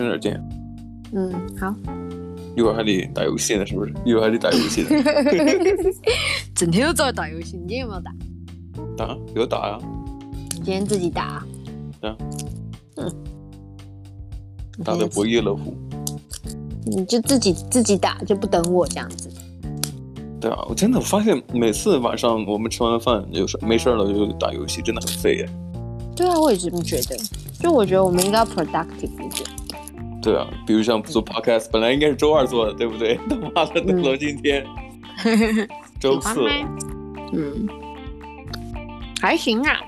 充点见。嗯，好。一会儿还得打游戏呢，是不是？一会儿还得打游戏呢。整天都在打游戏，你今天有没有打？打，有打呀、啊。今天自己打、啊。对啊。嗯。打的不亦乐乎。你就自己自己打，就不等我这样子。对啊，我真的发现每次晚上我们吃完饭有事没事了就打游戏，真的很废耶。对啊，我也这么觉得。就我觉得我们应该要 productive 一点。对啊，比如像做 podcast，、嗯、本来应该是周二做的，对不对？他妈的，弄到今天周四。嗯，还行啊。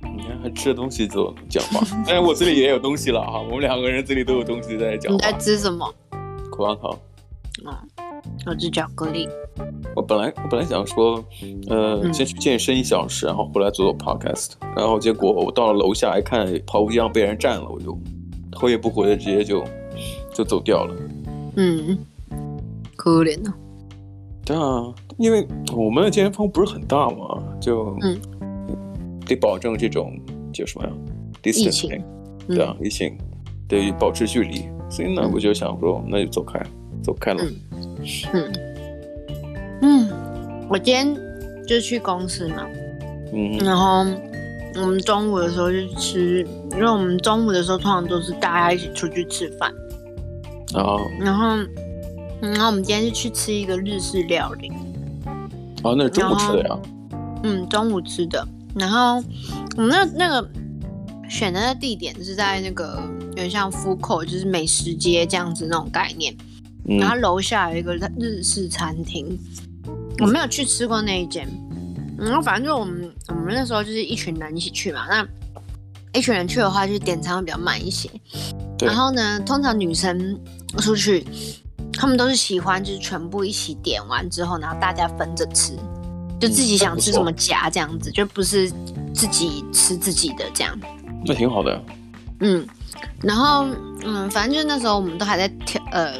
你看，还吃着东西做讲话，但 是我这里也有东西了哈！我们两个人这里都有东西在讲话。你在吃什么？口香糖。啊、嗯，我吃巧克力。我本来我本来想说，呃，先去健身一小时，然后回来做做 podcast，然后结果我到了楼下一看，跑步机上被人占了，我就头也不回的直接就就走掉了。嗯，可怜呐。对啊，因为我们的健身房不是很大嘛，就嗯。得保证这种叫什么呀？distancing，对啊，疫情得保持距离。所以呢，我就想说，那就走开，走开了。嗯嗯，我今天就去公司嘛，嗯，然后我们中午的时候就吃，因为我们中午的时候通常都是大家一起出去吃饭。哦。然后，然后我们今天是去吃一个日式料理。哦，那是中午吃的呀？嗯，中午吃的。然后我们那那个选的那地点是在那个有点像 food court，就是美食街这样子那种概念。嗯、然后楼下有一个日式餐厅，我没有去吃过那一间。然后反正就我们我们那时候就是一群人一起去嘛。那一群人去的话，就是点餐会比较慢一些。然后呢，通常女生出去，他们都是喜欢就是全部一起点完之后，然后大家分着吃。就自己想吃什么夹这样子，嗯，就不是自己吃自己的这样。那挺好的。嗯，然后嗯，反正就是那时候我们都还在挑，呃，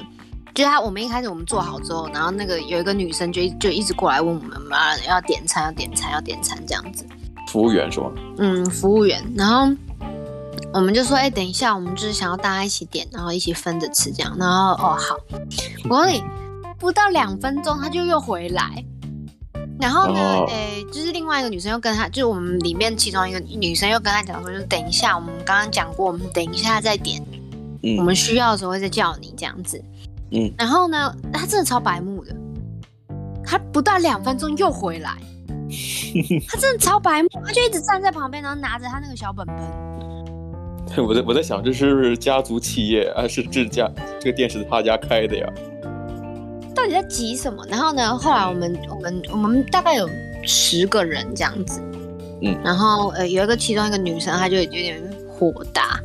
就是他我们一开始我们做好之后，然后那个有一个女生就就一直过来问我们嘛，要点餐要点餐要点餐这样子。服务员是吗？嗯，服务员。然后我们就说，哎、欸，等一下，我们就是想要大家一起点，然后一起分着吃这样。然后哦好，我说你不到两分钟他就又回来。然后呢，诶、欸，就是另外一个女生又跟他，就是我们里面其中一个女生又跟他讲说，就是等一下，我们刚刚讲过，我们等一下再点，嗯，我们需要的时候会再叫你这样子，嗯。然后呢，他真的超白目的，他不到两分钟又回来，他真的超白目，他就一直站在旁边，然后拿着他那个小本本。我在我在想，这是不是家族企业，啊是这家这个店是他家开的呀？到底在急什么？然后呢？后来我们我们我们大概有十个人这样子，嗯，然后呃有一个其中一个女生，她就有点火大，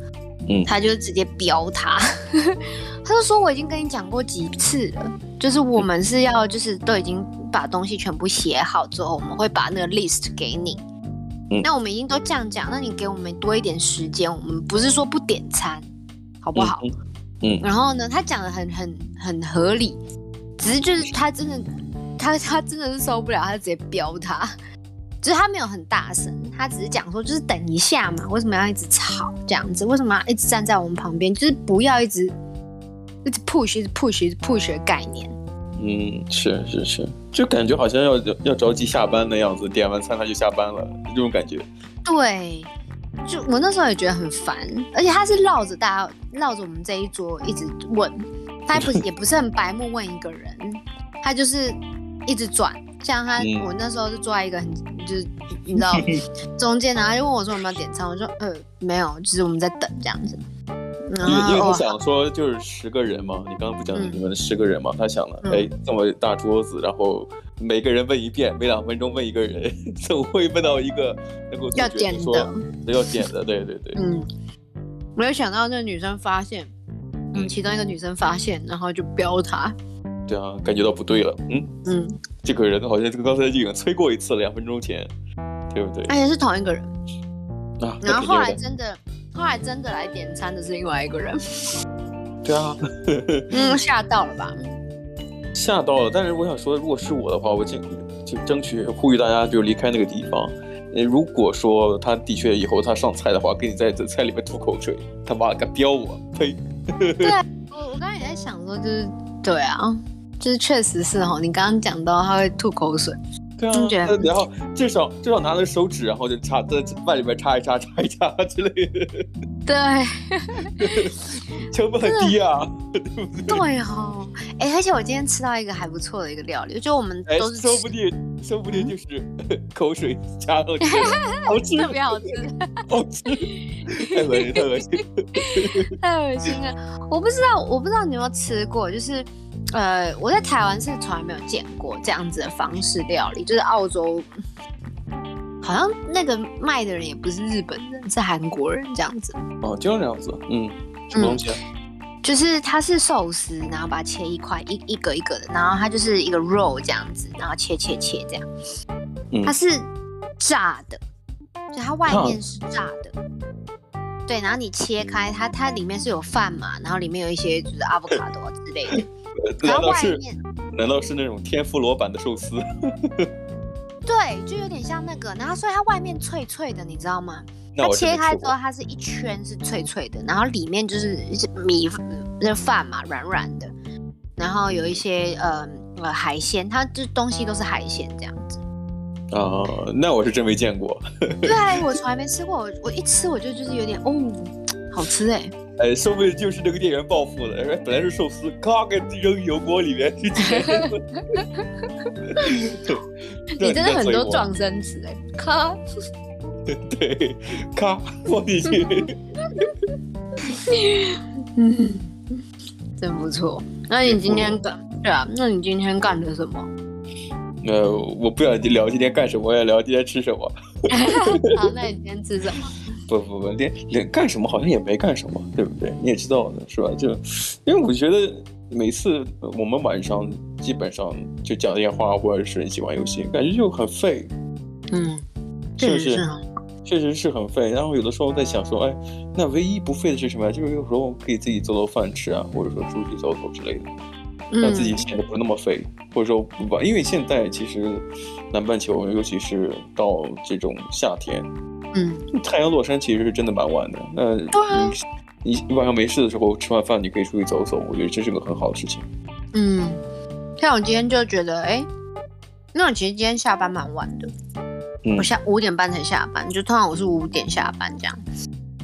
嗯，她就直接飙他，他就说我已经跟你讲过几次了，就是我们是要就是都已经把东西全部写好之后，我们会把那个 list 给你，嗯，那我们已经都这样讲，那你给我们多一点时间，我们不是说不点餐，好不好？嗯，嗯，然后呢，他讲的很很很合理。只是就是他真的，他他真的是受不了，他直接飙他。就是他没有很大声，他只是讲说，就是等一下嘛，为什么要一直吵这样子？为什么要一直站在我们旁边？就是不要一直一直 push，一直 push，一直 push 的概念。嗯，是是是，就感觉好像要要着急下班的样子，点完餐他就下班了，这种感觉。对，就我那时候也觉得很烦，而且他是绕着大家绕着我们这一桌一直问。他不 也不是很白目问一个人，他就是一直转，像他、嗯、我那时候是坐在一个很就是你知道 中间，然后他就问我说有没有点餐，我说呃没有，就是我们在等这样子。因为因为他想说就是十个人嘛，你刚刚不讲你们十个人嘛，嗯、他想了哎这么大桌子，然后每个人问一遍，每两分钟问一个人，总会问到一个能够要点的要点的，对对对，嗯，没有想到那个女生发现。嗯，其中一个女生发现，然后就飙他。对啊，感觉到不对了。嗯嗯，这个人好像这个刚才已经催过一次了，两分钟前，对不对？而且是同一个人。啊。然后后来真的，后来真的来点餐的是另外一个人。对啊。嗯，吓到了吧？吓到了，但是我想说，如果是我的话，我尽就争取呼吁大家就离开那个地方。如果说他的确以后他上菜的话，给你在这菜里面吐口水，他妈敢飙我，呸！对啊，我我刚才也在想说，就是对啊，就是确实是哦，你刚刚讲到他会吐口水。对啊，然后至少至少拿着手指，然后就插在饭里面插一插，插一插之类的。对，成本很低啊，对不对？对哦，哎，而且我今天吃到一个还不错的一个料理，就我们都是说不定，说不定就是 口水加 好吃，特别好吃，好吃，太恶心，太恶心，太恶心了！我不知道，我不知道你有没有吃过，就是。呃，我在台湾是从来没有见过这样子的方式料理，就是澳洲好像那个卖的人也不是日本人，是韩国人这样子。哦，就那样子，嗯，什么东西啊？嗯、就是它是寿司，然后把它切一块一一个一个的，然后它就是一个肉这样子，然后切切切这样。嗯、它是炸的，就它外面是炸的。啊、对，然后你切开它，它里面是有饭嘛，然后里面有一些就是阿布卡多之类的。难道是？难道是那种天妇罗版的寿司？对，就有点像那个。然后，所以它外面脆脆的，你知道吗？它切开之后，它是一圈是脆脆的，然后里面就是米那饭嘛，软软的。然后有一些呃呃海鲜，它这东西都是海鲜这样子。哦，那我是真没见过。对，我从来没吃过。我我一吃我就就是有点哦，好吃哎。哎，说不定就是那个店员报复了。本来是寿司，咔给扔油锅里面去 你真的很多撞生词哎，咔。对，咔放进去。嗯，真不错。那你今天干？对啊，那你今天干的什么？呃，我不想聊今天干什么，我要聊今天吃什么。好，那你今天吃什么？不不不，连连干什么好像也没干什么，对不对？你也知道的是吧？就因为我觉得每次我们晚上基本上就讲电话或者是一起玩游戏，感觉就很废。嗯，是不是？确实是很废。然后有的时候在想说，哎，那唯一不废的是什么？就是有时候可以自己做做饭吃啊，或者说出去走走之类的，让自己显得不那么废。或者说不吧，因为现在其实南半球，尤其是到这种夏天。嗯，太阳落山其实是真的蛮晚的。那你、啊、你你晚上没事的时候吃完饭，你可以出去走走，我觉得这是个很好的事情。嗯，像我今天就觉得，哎、欸，那我其实今天下班蛮晚的，嗯、我下五点半才下班，就通常我是五点下班这样。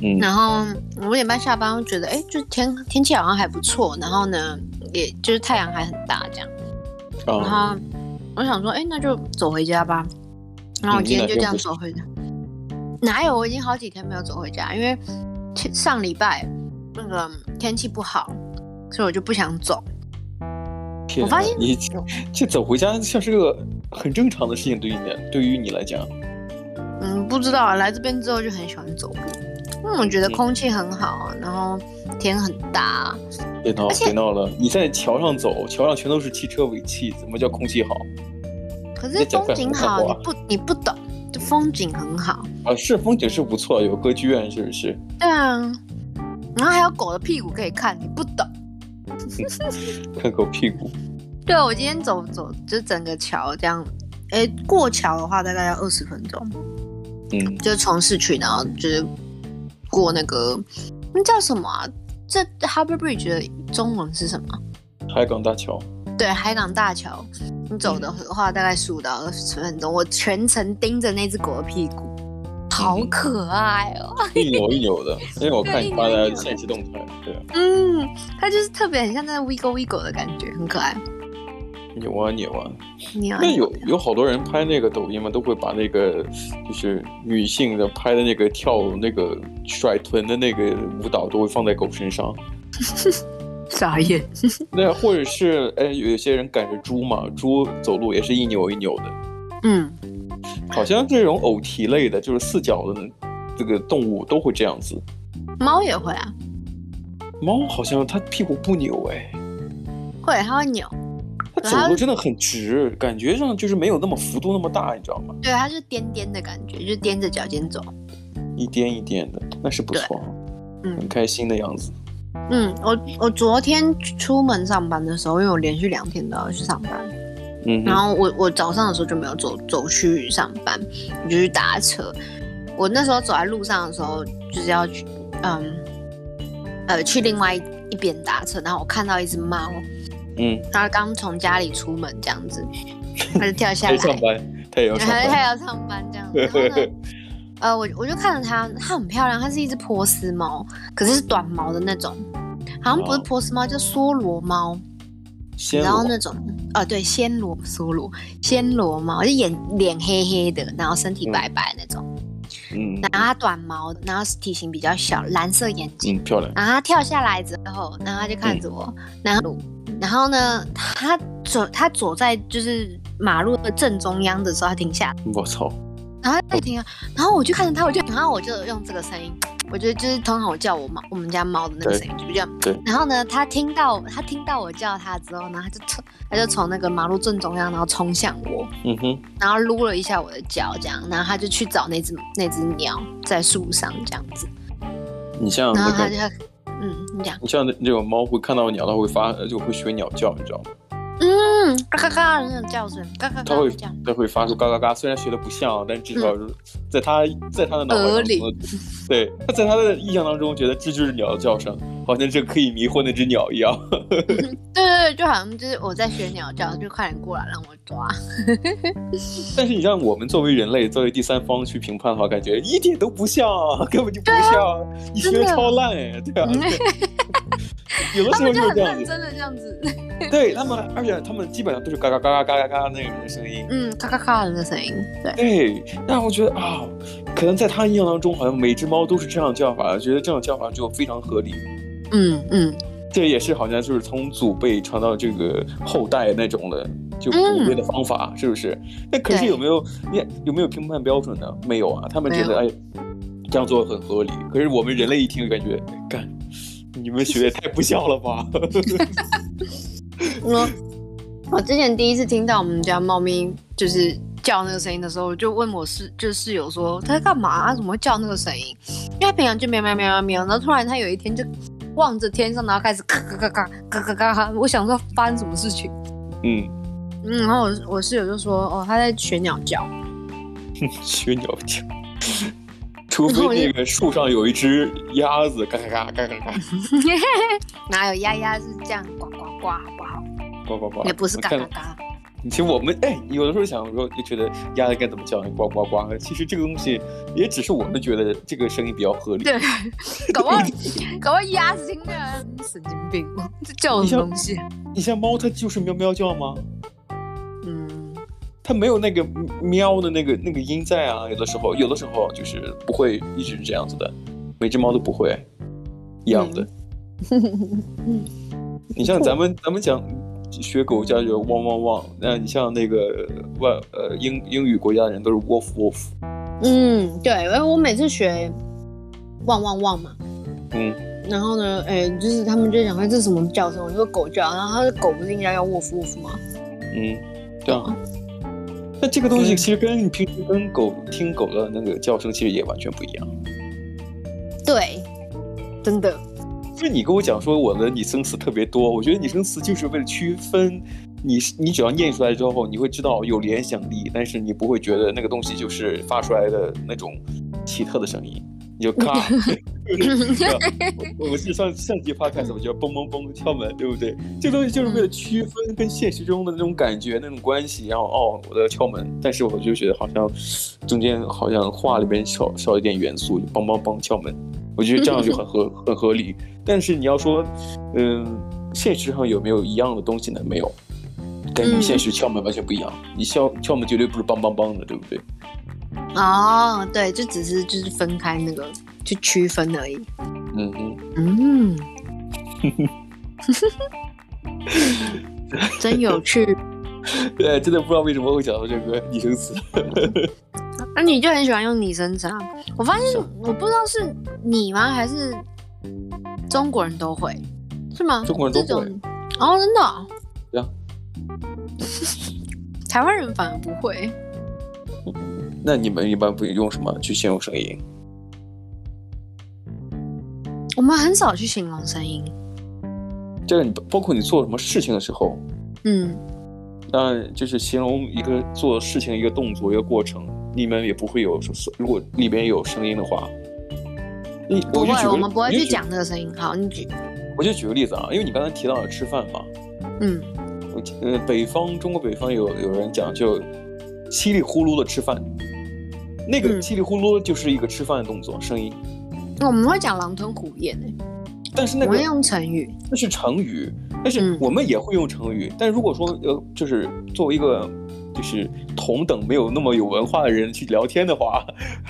嗯，然后五点半下班，我觉得，哎、欸，就天天气好像还不错，然后呢，也就是太阳还很大这样。哦、然后我想说，哎、欸，那就走回家吧。然后我今天就这样走回家。嗯哪有？我已经好几天没有走回家，因为上礼拜那个天气不好，所以我就不想走。我发现你这走回家像是个很正常的事情，对于你，对于你来讲。嗯，不知道啊，来这边之后就很喜欢走路，因为我觉得空气很好，嗯、然后天很大。别闹，别闹了！你在桥上走，桥上全都是汽车尾气，怎么叫空气好？可是风景好，你不你不懂。风景很好啊，是风景是不错，有歌剧院是不是？对啊，然后还有狗的屁股可以看，你不懂，看狗屁股。对啊，我今天走走就整个桥这样，哎，过桥的话大概要二十分钟，嗯，就从市区然后就是过那个那叫什么啊？这 Harbour Bridge 的中文是什么？海港大桥。对，海港大桥，你走的话大概十五到二十分钟。我全程盯着那只狗的屁股，好可爱哦，一扭一扭的。因为我看你发的现实动态，对啊。嗯，它就是特别很像那个 Wiggle Wiggle 的感觉，很可爱。扭啊扭啊，那有有好多人拍那个抖音嘛，都会把那个就是女性的拍的那个跳那个甩臀的那个舞蹈，都会放在狗身上。傻眼，那或者是哎，有些人赶着猪嘛，猪走路也是一扭一扭的。嗯，好像这种偶蹄类的，就是四脚的这个动物都会这样子。猫也会啊。猫好像它屁股不扭哎。会，它会扭。它走路真的很直，感觉上就是没有那么幅度那么大，你知道吗？对，它是颠颠的感觉，就是踮着脚尖走。一颠一颠的，那是不错。嗯，很开心的样子。嗯，我我昨天出门上班的时候，因为我连续两天都要去上班，嗯，然后我我早上的时候就没有走走去上班，我就去打车。我那时候走在路上的时候，就是要去，嗯，呃，去另外一边搭车，然后我看到一只猫，嗯，它刚从家里出门这样子，它就跳下来。上班，它也要上班，它要上班这样子。呃，我我就看着它，它很漂亮，它是一只波斯猫，可是是短毛的那种，好像不是波斯猫，叫梭罗猫。然后那种，哦，对，暹罗、梭罗、暹罗猫，就眼脸黑黑的，然后身体白白那种，嗯，然后它短毛，然后体型比较小，蓝色眼睛，嗯，漂亮。然后它跳下来之后，然后它就看着我，嗯、然后，然后呢，它走，它走在就是马路的正中央的时候，它停下，我操，然后在听啊，然后我就看着它，我就，然后我就用这个声音。我觉得就是通常我叫我猫，我们家猫的那个声音就比较。对。然后呢，它听到它听到我叫它之后，然后它就冲，它就从那个马路正中央，然后冲向我。嗯哼。然后撸了一下我的脚，这样，然后它就去找那只那只鸟在树上这样子。你像、那个。然后它就，嗯，你讲。你像那那种猫会看到鸟，它会发就会学鸟叫，你知道吗？嗯，嘎嘎嘎的那种叫声，嘎嘎嘎。它会它会发出嘎嘎嘎，虽然学的不像，但至少在它在它的脑海里，对，它在他的印象当中觉得这就是鸟的叫声，好像这可以迷惑那只鸟一样。对对对，就好像就是我在学鸟叫，就快点过来让我抓。但是你让我们作为人类，作为第三方去评判的话，感觉一点都不像，根本就不像，你学的超烂哎，对啊。有的时候就是这样子，真的这样子。对他们，而且他们基本上都是嘎嘎嘎嘎嘎嘎嘎那个声音，嗯，嘎嘎嘎的那个声音，对。对，但我觉得啊，可能在他印象当中，好像每只猫都是这样叫法，觉得这样叫法就非常合理。嗯嗯，这也是好像就是从祖辈传到这个后代那种的，就普遍的方法，嗯、是不是？那可是有没有你有没有评判标准呢？没有啊，他们觉得哎，这样做很合理。可是我们人类一听就，感觉干，你们学的也太不像了吧？我 我之前第一次听到我们家猫咪就是叫那个声音的时候，我就问我室就室友说它在干嘛？它怎么会叫那个声音？因为它平常就喵喵喵喵喵，然后突然它有一天就望着天上，然后开始咔咔咔咔咔咔咔。我想说发生什么事情？嗯嗯，然后我我室友就说哦，他在学鸟叫。学鸟叫，除非那个树上有一只鸭子，嘎嘎嘎嘎嘎嘎。哪有鸭鸭是这样呱呱呱，好不好？呱呱呱，也不是嘎嘎嘎。其实我们哎，有的时候想说，就觉得鸭子该怎么叫？呱呱呱。其实这个东西也只是我们觉得这个声音比较合理。对，搞不好搞不好鸭子听起来神经病，这叫什么东西？你像猫，它就是喵喵叫吗？嗯，它没有那个喵的那个那个音在啊。有的时候，有的时候就是不会一直是这样子的，每只猫都不会一样的。嗯你像咱们咱们讲学狗叫就汪汪汪，那你像那个外呃英英语国家的人都是 wolf wolf。嗯，对，因为我每次学汪汪汪嘛，嗯，然后呢，哎，就是他们就讲说这是什么叫声，我就说狗叫，然后他的狗不是应该叫 wolf wolf 吗？嗯，对啊。那这个东西其实跟你平时跟狗听狗的那个叫声其实也完全不一样。对，真的。就你跟我讲说我的拟声词特别多，我觉得拟声词就是为了区分你，你只要念出来之后，你会知道有联想力，但是你不会觉得那个东西就是发出来的那种奇特的声音，你就咔。我们是上上集 podcast 我叫嘣嘣嘣敲门，对不对？这东西就是为了区分跟现实中的那种感觉、那种关系，然后哦，我的敲门，但是我就觉得好像中间好像话里边少少一点元素，就梆梆梆敲门。我觉得这样就很合 很合理，但是你要说，嗯，现实上有没有一样的东西呢？没有，跟你现实敲门完全不一样。嗯、你敲敲门绝对不是梆梆梆的，对不对？哦，对，就只是就是分开那个去区分而已。嗯嗯嗯，真有趣。对，真的不知道为什么会讲到这个拟声词。那、啊、你就很喜欢用拟声词啊？我发现我不知道是你吗，还是中国人都会，是吗？中国人都会。哦，真的、哦。对啊。台湾人反而不会。那你们一般不用什么去形容声音？我们很少去形容声音。这个你包括你做什么事情的时候，嗯，当然就是形容一个做事情一个动作一个过程。你们也不会有，如果里边有声音的话，你不会，我们不会去讲那个声音。好，你举，我就举个例子啊，因为你刚才提到了吃饭嘛，嗯，呃，北方中国北方有有人讲就稀里呼噜的吃饭，那个稀里呼噜就是一个吃饭的动作声音。我们会讲狼吞虎咽诶，但是那个我会用成语，那是成语，但是我们也会用成语。但如果说呃，就是作为一个就是同等没有那么有文化的人去聊天的话，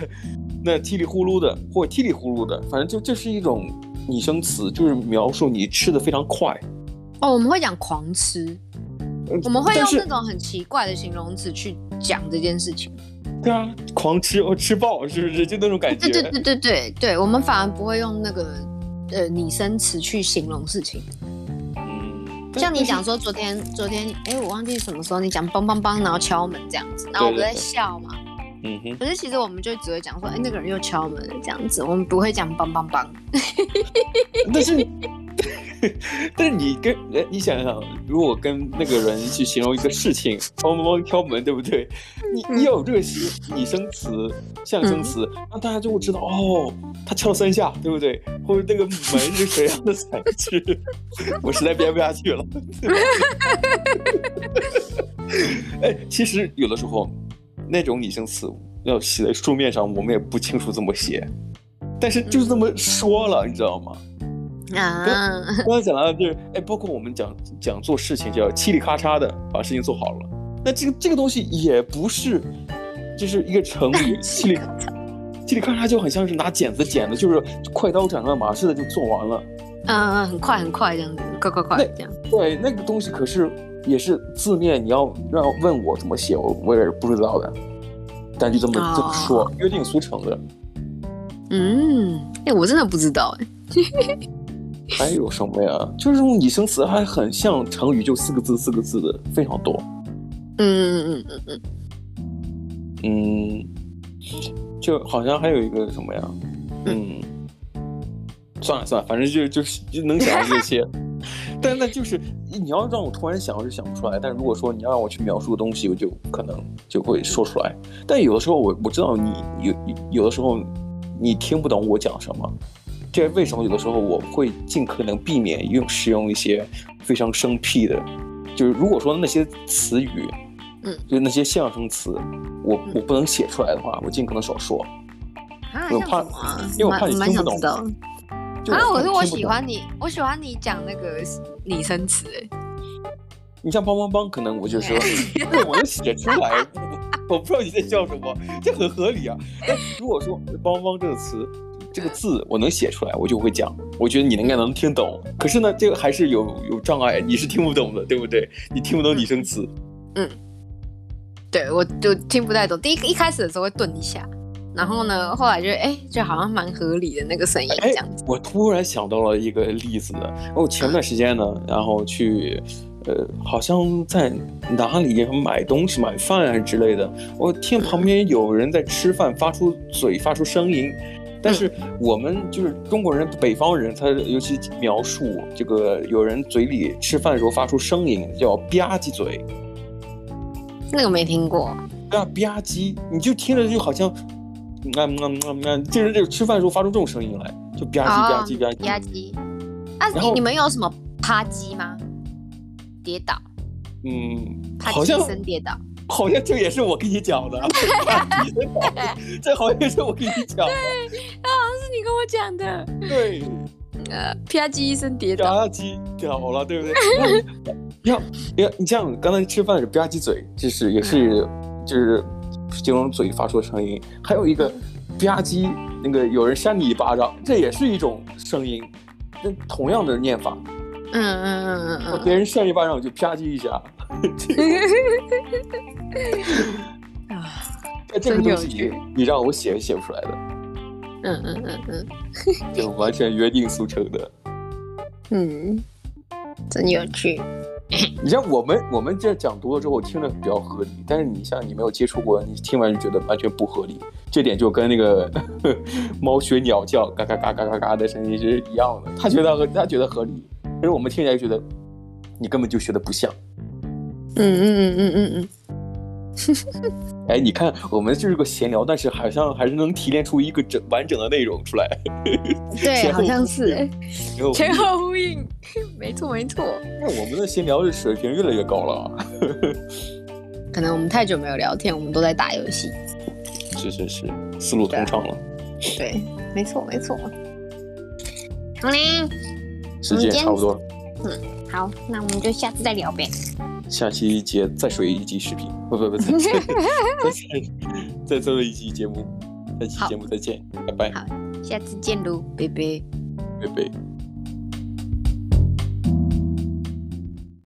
那叽里呼噜的或叽里呼噜的，反正就这是一种。拟声词就是描述你吃的非常快哦，我们会讲狂吃，我们会用那种很奇怪的形容词去讲这件事情。对啊，狂吃哦，吃爆是不是就那种感觉？对对对对对对，我们反而不会用那个呃拟声词去形容事情。嗯，像你讲说昨天昨天哎，我忘记什么时候你讲梆梆梆，然后敲门这样子，然后我们在笑嘛。嗯哼，可是其实我们就只会讲说，哎，那个人又敲门了这样子，我们不会讲梆梆梆。但是，但是你跟你想想，如果跟那个人去形容一个事情，梆梆梆敲门，对不对？你你要有这个拟声词、象声词，那大家就会知道哦，他敲了三下，对不对？或者那个门是什么样的材质？我实在编不下去了。哎，其实有的时候。那种拟声词要写在书面上，我们也不清楚怎么写，但是就是这么说了，嗯、你知道吗？啊，刚才讲到就是，哎，包括我们讲讲做事情，就要嘁里咔嚓的把事情做好了，那这个这个东西也不是，就是一个成语，嘁里咔嚓，嘁里咔嚓就很像是拿剪子剪的，就是快刀斩乱麻似的就做完了。嗯嗯，很快很快这样子，快快快这样。对，那个东西可是。也是字面，你要让问我怎么写，我我也是不知道的，但就这么这么说，哦、约定俗成的。嗯，哎，我真的不知道哎。还有什么呀？就是这种拟声词还很像成语，就四个字四个字的非常多。嗯嗯嗯嗯嗯嗯，就好像还有一个什么呀？嗯，算了算了，反正就就就能想到这些。但那就是你要让我突然想，我就想不出来。但如果说你要让我去描述个东西，我就可能就会说出来。但有的时候我我知道你有有的时候你听不懂我讲什么，这为什么有的时候我会尽可能避免用使用一些非常生僻的，就是如果说那些词语，嗯，就那些象声词，我我不能写出来的话，我尽可能少说。啊，我怕，因为我怕你听不懂。啊！我说我喜欢你，我喜欢你讲那个拟声词哎。你像梆梆梆，可能我就说，我能写出来。我不知道你在笑什么，这很合理啊。但如果说梆梆这个词，这个字我能写出来，我就会讲。我觉得你应该能听懂。可是呢，这个还是有有障碍，你是听不懂的，对不对？你听不懂拟声词。嗯，对，我就听不太懂。第一一开始的时候会顿一下。然后呢，后来就哎，就好像蛮合理的那个声音这样子。我突然想到了一个例子，我前段时间呢，然后去，呃，好像在哪里买东西、买饭啊之类的，我听旁边有人在吃饭，发出嘴、发出声音。但是我们就是中国人，北方人，他尤其描述这个有人嘴里吃饭的时候发出声音，叫吧唧嘴。那个没听过。啊，吧唧，你就听着就好像。那那那那，就是这个吃饭的时候发出这种声音来，就吧唧吧唧吧唧吧唧。啊，你你们有什么啪叽吗？跌倒。嗯，好像声跌倒，好像这也是我跟你讲的。这好像是我跟你讲的。对，好像是你跟我讲的。对。呃，啪叽一声跌倒。吧唧掉了，对不对？要要，你这样刚才吃饭的时候吧唧嘴，就是也是就是。形容嘴发出的声音，还有一个吧唧，那个有人扇你一巴掌，这也是一种声音，那同样的念法。嗯嗯嗯嗯嗯，别人扇一巴掌我就吧唧一下。啊，这个东西你让我写也写不出来的。嗯嗯嗯嗯，就完全约定俗成的。嗯，真有趣。你像我们，我们这讲多了之后听着比较合理，但是你像你没有接触过，你听完就觉得完全不合理。这点就跟那个 猫学鸟叫，嘎嘎嘎嘎嘎嘎的声音是一样的。他觉得他觉得合理，但是我们听起来就觉得你根本就学的不像。嗯嗯嗯嗯嗯嗯，哎，你看，我们就是个闲聊，但是好像还是能提炼出一个整完整的内容出来。对，好像是哎，前后呼应，没错没错。那我们的闲聊的水平越来越高了。可能我们太久没有聊天，我们都在打游戏。是是是，思路通畅了。对，没错没错。好嘞，时间差不多。嗯，好，那我们就下次再聊呗。下期节再水一集视频，不不不，再 再 再做一期节目，下期节目再见，拜拜。好，下次见喽，拜拜，拜拜。